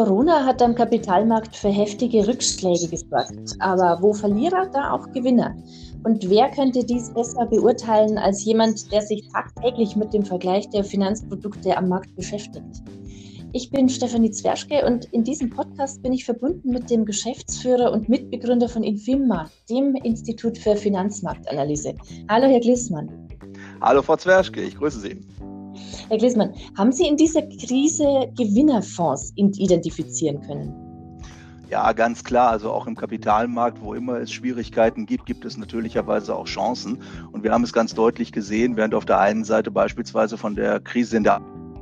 Corona hat am Kapitalmarkt für heftige Rückschläge gesorgt. Aber wo Verlierer, da auch Gewinner. Und wer könnte dies besser beurteilen als jemand, der sich tagtäglich mit dem Vergleich der Finanzprodukte am Markt beschäftigt? Ich bin Stefanie Zwerschke und in diesem Podcast bin ich verbunden mit dem Geschäftsführer und Mitbegründer von Infimma, dem Institut für Finanzmarktanalyse. Hallo, Herr Glissmann. Hallo, Frau Zwerschke, ich grüße Sie. Herr Glissmann, haben Sie in dieser Krise Gewinnerfonds identifizieren können? Ja, ganz klar. Also auch im Kapitalmarkt, wo immer es Schwierigkeiten gibt, gibt es natürlicherweise auch Chancen. Und wir haben es ganz deutlich gesehen, während auf der einen Seite beispielsweise von der Krise in der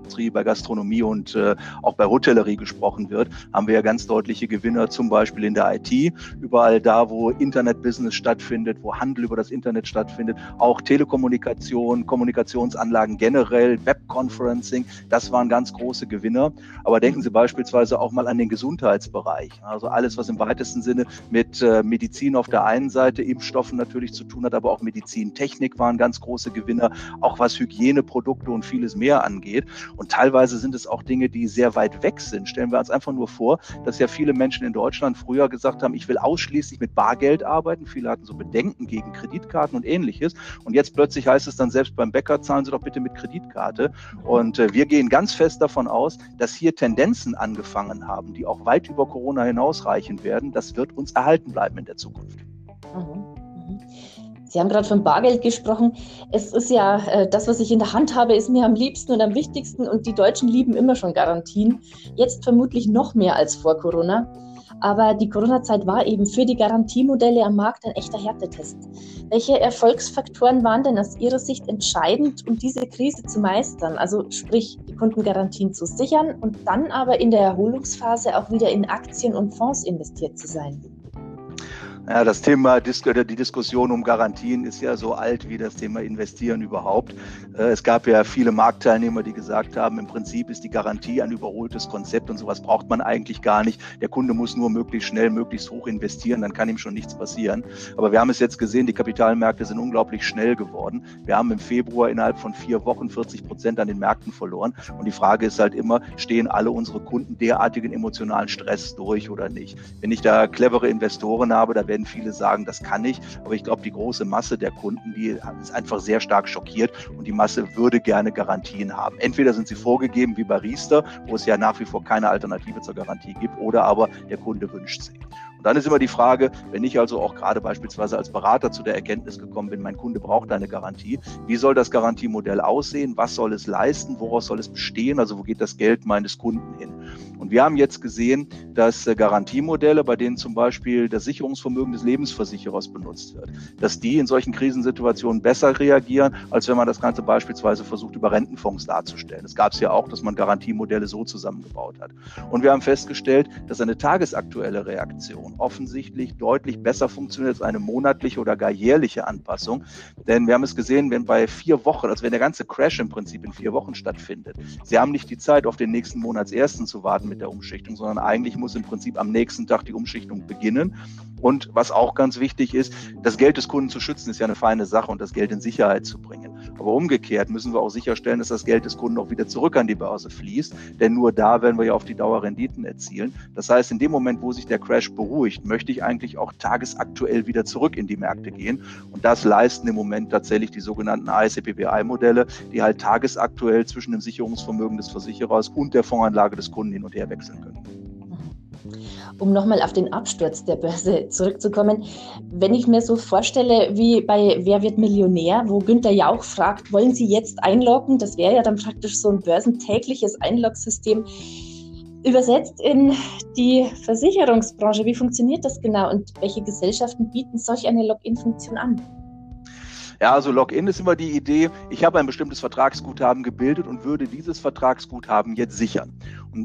Industrie, bei Gastronomie und äh, auch bei Hotellerie gesprochen wird, haben wir ja ganz deutliche Gewinner, zum Beispiel in der IT, überall da, wo Internetbusiness stattfindet, wo Handel über das Internet stattfindet, auch Telekommunikation, Kommunikationsanlagen generell, Webconferencing, das waren ganz große Gewinner. Aber denken Sie beispielsweise auch mal an den Gesundheitsbereich. Also alles, was im weitesten Sinne mit äh, Medizin auf der einen Seite, Impfstoffen natürlich zu tun hat, aber auch Medizintechnik waren ganz große Gewinner, auch was Hygieneprodukte und vieles mehr angeht. Und teilweise sind es auch Dinge, die sehr weit weg sind. Stellen wir uns einfach nur vor, dass ja viele Menschen in Deutschland früher gesagt haben, ich will ausschließlich mit Bargeld arbeiten. Viele hatten so Bedenken gegen Kreditkarten und ähnliches. Und jetzt plötzlich heißt es dann selbst beim Bäcker, zahlen Sie doch bitte mit Kreditkarte. Und äh, wir gehen ganz fest davon aus, dass hier Tendenzen angefangen haben, die auch weit über Corona hinausreichen werden. Das wird uns erhalten bleiben in der Zukunft. Mhm. Sie haben gerade von Bargeld gesprochen. Es ist ja, äh, das, was ich in der Hand habe, ist mir am liebsten und am wichtigsten. Und die Deutschen lieben immer schon Garantien. Jetzt vermutlich noch mehr als vor Corona. Aber die Corona-Zeit war eben für die Garantiemodelle am Markt ein echter Härtetest. Welche Erfolgsfaktoren waren denn aus Ihrer Sicht entscheidend, um diese Krise zu meistern? Also sprich, die Kundengarantien zu sichern und dann aber in der Erholungsphase auch wieder in Aktien und Fonds investiert zu sein? Ja, das Thema, die Diskussion um Garantien ist ja so alt wie das Thema Investieren überhaupt. Äh, es gab ja viele Marktteilnehmer, die gesagt haben, im Prinzip ist die Garantie ein überholtes Konzept und sowas braucht man eigentlich gar nicht. Der Kunde muss nur möglichst schnell, möglichst hoch investieren, dann kann ihm schon nichts passieren. Aber wir haben es jetzt gesehen, die Kapitalmärkte sind unglaublich schnell geworden. Wir haben im Februar innerhalb von vier Wochen 40 Prozent an den Märkten verloren. Und die Frage ist halt immer, stehen alle unsere Kunden derartigen emotionalen Stress durch oder nicht? Wenn ich da clevere Investoren habe, da werden werden viele sagen, das kann ich. Aber ich glaube, die große Masse der Kunden, die ist einfach sehr stark schockiert und die Masse würde gerne Garantien haben. Entweder sind sie vorgegeben wie bei Riester, wo es ja nach wie vor keine Alternative zur Garantie gibt, oder aber der Kunde wünscht sie. Und dann ist immer die Frage, wenn ich also auch gerade beispielsweise als Berater zu der Erkenntnis gekommen bin, mein Kunde braucht eine Garantie, wie soll das Garantiemodell aussehen? Was soll es leisten? Woraus soll es bestehen? Also wo geht das Geld meines Kunden hin? Und wir haben jetzt gesehen, dass äh, Garantiemodelle, bei denen zum Beispiel das Sicherungsvermögen des Lebensversicherers benutzt wird, dass die in solchen Krisensituationen besser reagieren, als wenn man das Ganze beispielsweise versucht, über Rentenfonds darzustellen. Es gab es ja auch, dass man Garantiemodelle so zusammengebaut hat. Und wir haben festgestellt, dass eine tagesaktuelle Reaktion offensichtlich deutlich besser funktioniert als eine monatliche oder gar jährliche Anpassung. Denn wir haben es gesehen, wenn bei vier Wochen, also wenn der ganze Crash im Prinzip in vier Wochen stattfindet, Sie haben nicht die Zeit, auf den nächsten Monatsersten zu warten, mit der Umschichtung, sondern eigentlich muss im Prinzip am nächsten Tag die Umschichtung beginnen. Und was auch ganz wichtig ist, das Geld des Kunden zu schützen, ist ja eine feine Sache und das Geld in Sicherheit zu bringen. Aber umgekehrt müssen wir auch sicherstellen, dass das Geld des Kunden auch wieder zurück an die Börse fließt, denn nur da werden wir ja auf die Dauer Renditen erzielen. Das heißt, in dem Moment, wo sich der Crash beruhigt, möchte ich eigentlich auch tagesaktuell wieder zurück in die Märkte gehen. Und das leisten im Moment tatsächlich die sogenannten ASCPWI-Modelle, die halt tagesaktuell zwischen dem Sicherungsvermögen des Versicherers und der Fondsanlage des Kunden hin und her wechseln können. Um nochmal auf den Absturz der Börse zurückzukommen, wenn ich mir so vorstelle, wie bei Wer wird Millionär, wo Günther Jauch fragt, wollen Sie jetzt einloggen? Das wäre ja dann praktisch so ein börsentägliches Einloggsystem. Übersetzt in die Versicherungsbranche, wie funktioniert das genau und welche Gesellschaften bieten solch eine Login-Funktion an? Ja, also Login ist immer die Idee, ich habe ein bestimmtes Vertragsguthaben gebildet und würde dieses Vertragsguthaben jetzt sichern.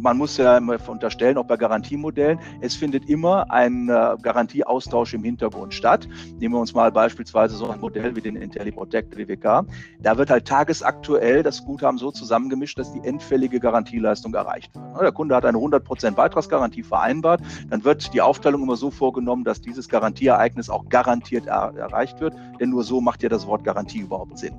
Man muss ja unterstellen, auch bei Garantiemodellen, es findet immer ein äh, Garantieaustausch im Hintergrund statt. Nehmen wir uns mal beispielsweise so ein Modell wie den IntelliProtect WWK. Da wird halt tagesaktuell das Guthaben so zusammengemischt, dass die endfällige Garantieleistung erreicht wird. Der Kunde hat eine 100% Beitragsgarantie vereinbart, dann wird die Aufteilung immer so vorgenommen, dass dieses Garantieereignis auch garantiert er erreicht wird, denn nur so macht ja das Wort Garantie überhaupt Sinn.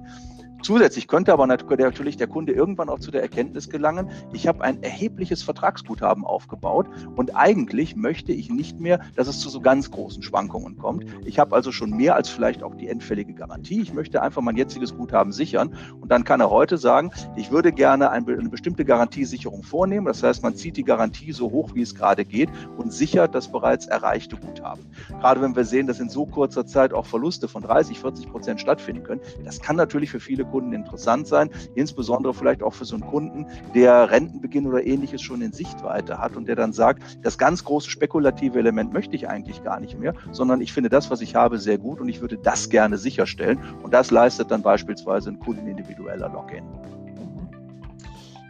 Zusätzlich könnte aber natürlich der Kunde irgendwann auch zu der Erkenntnis gelangen, ich habe ein erhebliches Vertragsguthaben aufgebaut und eigentlich möchte ich nicht mehr, dass es zu so ganz großen Schwankungen kommt. Ich habe also schon mehr als vielleicht auch die endfällige Garantie. Ich möchte einfach mein jetziges Guthaben sichern und dann kann er heute sagen, ich würde gerne eine bestimmte Garantiesicherung vornehmen. Das heißt, man zieht die Garantie so hoch, wie es gerade geht und sichert das bereits erreichte Guthaben. Gerade wenn wir sehen, dass in so kurzer Zeit auch Verluste von 30, 40 Prozent stattfinden können, das kann natürlich für viele Kunden interessant sein, insbesondere vielleicht auch für so einen Kunden, der Rentenbeginn oder ähnliches schon in Sichtweite hat und der dann sagt, das ganz große spekulative Element möchte ich eigentlich gar nicht mehr, sondern ich finde das, was ich habe, sehr gut und ich würde das gerne sicherstellen. Und das leistet dann beispielsweise ein kundenindividueller Login.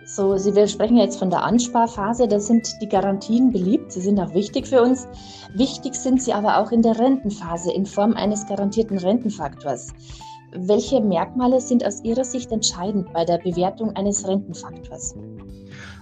So, Sie, wir sprechen jetzt von der Ansparphase. Da sind die Garantien beliebt. Sie sind auch wichtig für uns. Wichtig sind sie aber auch in der Rentenphase in Form eines garantierten Rentenfaktors. Welche Merkmale sind aus Ihrer Sicht entscheidend bei der Bewertung eines Rentenfaktors?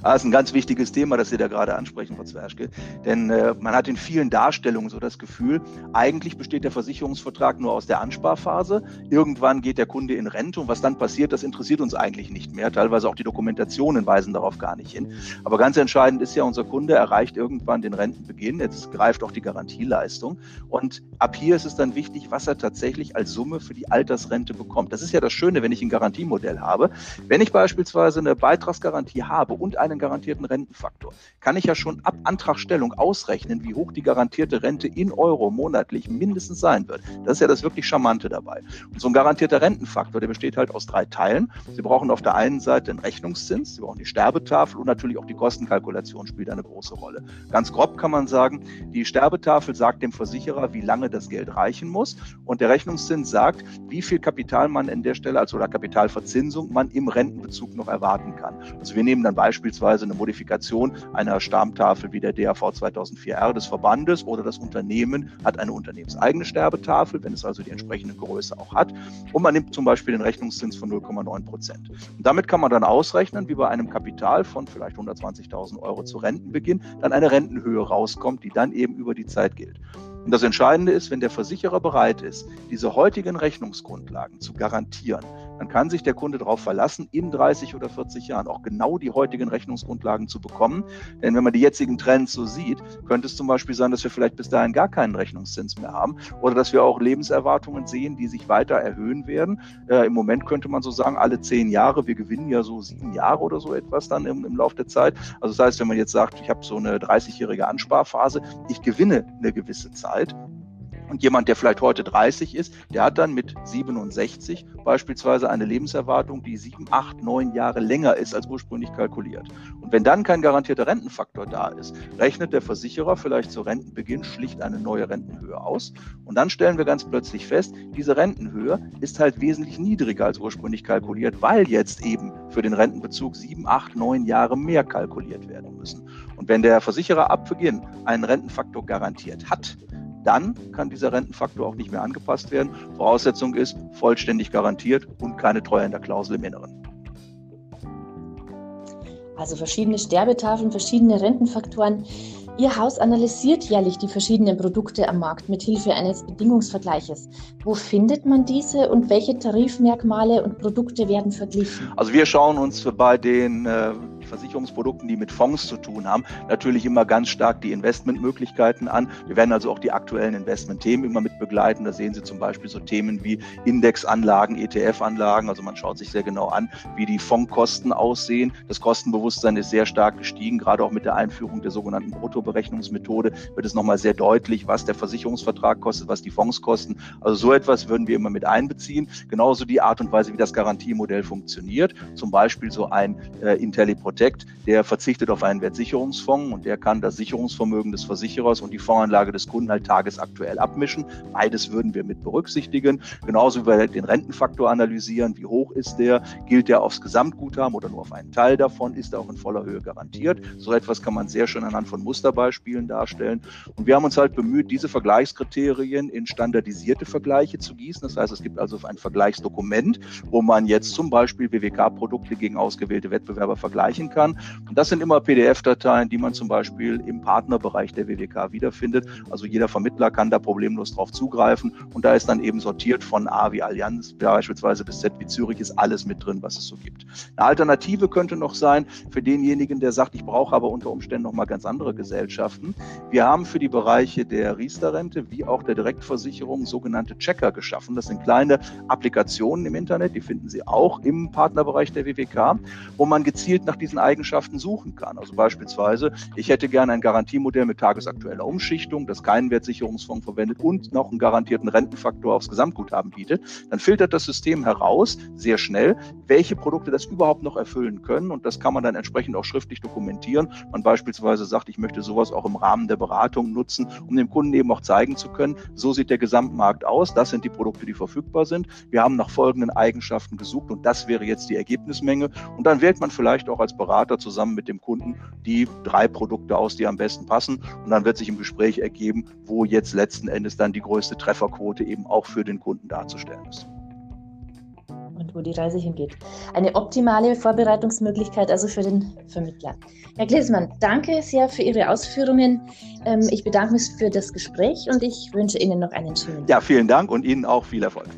Ah, ist ein ganz wichtiges Thema, das Sie da gerade ansprechen, Frau Zwerschke. Denn äh, man hat in vielen Darstellungen so das Gefühl, eigentlich besteht der Versicherungsvertrag nur aus der Ansparphase. Irgendwann geht der Kunde in Rente und was dann passiert, das interessiert uns eigentlich nicht mehr. Teilweise auch die Dokumentationen weisen darauf gar nicht hin. Aber ganz entscheidend ist ja, unser Kunde erreicht irgendwann den Rentenbeginn. Jetzt greift auch die Garantieleistung. Und ab hier ist es dann wichtig, was er tatsächlich als Summe für die Altersrente bekommt. Das ist ja das Schöne, wenn ich ein Garantiemodell habe. Wenn ich beispielsweise eine Beitragsgarantie habe und eine einen garantierten Rentenfaktor, kann ich ja schon ab Antragstellung ausrechnen, wie hoch die garantierte Rente in Euro monatlich mindestens sein wird. Das ist ja das wirklich Charmante dabei. Und so ein garantierter Rentenfaktor, der besteht halt aus drei Teilen. Sie brauchen auf der einen Seite den Rechnungszins, Sie brauchen die Sterbetafel und natürlich auch die Kostenkalkulation spielt eine große Rolle. Ganz grob kann man sagen, die Sterbetafel sagt dem Versicherer, wie lange das Geld reichen muss und der Rechnungszins sagt, wie viel Kapital man an der Stelle, also oder Kapitalverzinsung man im Rentenbezug noch erwarten kann. Also wir nehmen dann beispielsweise beispielsweise eine Modifikation einer Stammtafel wie der DAV 2004R des Verbandes oder das Unternehmen hat eine unternehmenseigene Sterbetafel, wenn es also die entsprechende Größe auch hat. Und man nimmt zum Beispiel den Rechnungszins von 0,9 Prozent. Und damit kann man dann ausrechnen, wie bei einem Kapital von vielleicht 120.000 Euro zu Rentenbeginn dann eine Rentenhöhe rauskommt, die dann eben über die Zeit gilt. Und das Entscheidende ist, wenn der Versicherer bereit ist, diese heutigen Rechnungsgrundlagen zu garantieren, dann kann sich der Kunde darauf verlassen, in 30 oder 40 Jahren auch genau die heutigen Rechnungsgrundlagen zu bekommen. Denn wenn man die jetzigen Trends so sieht, könnte es zum Beispiel sein, dass wir vielleicht bis dahin gar keinen Rechnungszins mehr haben oder dass wir auch Lebenserwartungen sehen, die sich weiter erhöhen werden. Äh, Im Moment könnte man so sagen, alle zehn Jahre, wir gewinnen ja so sieben Jahre oder so etwas dann im, im Laufe der Zeit. Also das heißt, wenn man jetzt sagt, ich habe so eine 30-jährige Ansparphase, ich gewinne eine gewisse Zeit, und jemand, der vielleicht heute 30 ist, der hat dann mit 67 beispielsweise eine Lebenserwartung, die sieben, acht, neun Jahre länger ist als ursprünglich kalkuliert. Und wenn dann kein garantierter Rentenfaktor da ist, rechnet der Versicherer vielleicht zu Rentenbeginn schlicht eine neue Rentenhöhe aus. Und dann stellen wir ganz plötzlich fest, diese Rentenhöhe ist halt wesentlich niedriger als ursprünglich kalkuliert, weil jetzt eben für den Rentenbezug sieben, acht, neun Jahre mehr kalkuliert werden müssen. Und wenn der Versicherer ab Beginn einen Rentenfaktor garantiert hat, dann kann dieser Rentenfaktor auch nicht mehr angepasst werden. Voraussetzung ist vollständig garantiert und keine Treuhänderklausel im Inneren. Also verschiedene Sterbetafeln, verschiedene Rentenfaktoren. Ihr Haus analysiert jährlich die verschiedenen Produkte am Markt mit Hilfe eines Bedingungsvergleiches. Wo findet man diese und welche Tarifmerkmale und Produkte werden verglichen? Also wir schauen uns bei den äh, Versicherungsprodukten, die mit Fonds zu tun haben, natürlich immer ganz stark die Investmentmöglichkeiten an. Wir werden also auch die aktuellen Investmentthemen immer mit begleiten. Da sehen Sie zum Beispiel so Themen wie Indexanlagen, ETF-Anlagen. Also man schaut sich sehr genau an, wie die Fondskosten aussehen. Das Kostenbewusstsein ist sehr stark gestiegen. Gerade auch mit der Einführung der sogenannten Bruttoberechnungsmethode wird es nochmal sehr deutlich, was der Versicherungsvertrag kostet, was die Fonds kosten. Also so etwas würden wir immer mit einbeziehen. Genauso die Art und Weise, wie das Garantiemodell funktioniert. Zum Beispiel so ein äh, IntelliProtect Architekt, der verzichtet auf einen Wertsicherungsfonds und der kann das Sicherungsvermögen des Versicherers und die Fondsanlage des Kunden halt tagesaktuell abmischen. Beides würden wir mit berücksichtigen. Genauso wie wir den Rentenfaktor analysieren. Wie hoch ist der? Gilt der aufs Gesamtguthaben oder nur auf einen Teil davon? Ist er auch in voller Höhe garantiert? So etwas kann man sehr schön anhand von Musterbeispielen darstellen. Und wir haben uns halt bemüht, diese Vergleichskriterien in standardisierte Vergleiche zu gießen. Das heißt, es gibt also ein Vergleichsdokument, wo man jetzt zum Beispiel WWK-Produkte gegen ausgewählte Wettbewerber vergleichen kann. Und das sind immer PDF-Dateien, die man zum Beispiel im Partnerbereich der WWK wiederfindet. Also jeder Vermittler kann da problemlos drauf zugreifen. Und da ist dann eben sortiert von A wie Allianz beispielsweise bis Z wie Zürich ist alles mit drin, was es so gibt. Eine Alternative könnte noch sein für denjenigen, der sagt, ich brauche aber unter Umständen noch mal ganz andere Gesellschaften. Wir haben für die Bereiche der Riester-Rente wie auch der Direktversicherung sogenannte Checker geschaffen. Das sind kleine Applikationen im Internet, die finden Sie auch im Partnerbereich der WWK, wo man gezielt nach diesen Eigenschaften suchen kann. Also beispielsweise, ich hätte gerne ein Garantiemodell mit tagesaktueller Umschichtung, das keinen Wertsicherungsfonds verwendet und noch einen garantierten Rentenfaktor aufs Gesamtguthaben bietet. Dann filtert das System heraus, sehr schnell, welche Produkte das überhaupt noch erfüllen können. Und das kann man dann entsprechend auch schriftlich dokumentieren. Man beispielsweise sagt, ich möchte sowas auch im Rahmen der Beratung nutzen, um dem Kunden eben auch zeigen zu können, so sieht der Gesamtmarkt aus, das sind die Produkte, die verfügbar sind. Wir haben nach folgenden Eigenschaften gesucht und das wäre jetzt die Ergebnismenge. Und dann wählt man vielleicht auch als Berater zusammen mit dem Kunden die drei Produkte aus, die am besten passen. Und dann wird sich im Gespräch ergeben, wo jetzt letzten Endes dann die größte Trefferquote eben auch für den Kunden darzustellen ist und wo die Reise hingeht. Eine optimale Vorbereitungsmöglichkeit also für den Vermittler. Herr Glesmann, danke sehr für Ihre Ausführungen. Ähm, ich bedanke mich für das Gespräch und ich wünsche Ihnen noch einen schönen Tag. Ja, vielen Dank und Ihnen auch viel Erfolg.